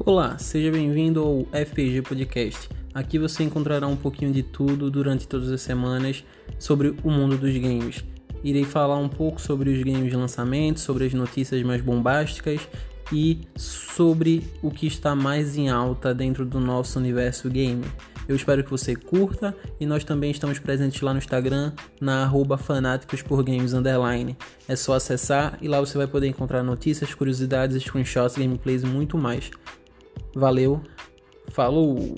Olá, seja bem-vindo ao FPG Podcast. Aqui você encontrará um pouquinho de tudo durante todas as semanas sobre o mundo dos games. Irei falar um pouco sobre os games de lançamento, sobre as notícias mais bombásticas e sobre o que está mais em alta dentro do nosso universo gamer. Eu espero que você curta e nós também estamos presentes lá no Instagram, na arroba. É só acessar e lá você vai poder encontrar notícias, curiosidades, screenshots, gameplays e muito mais. Valeu, falou!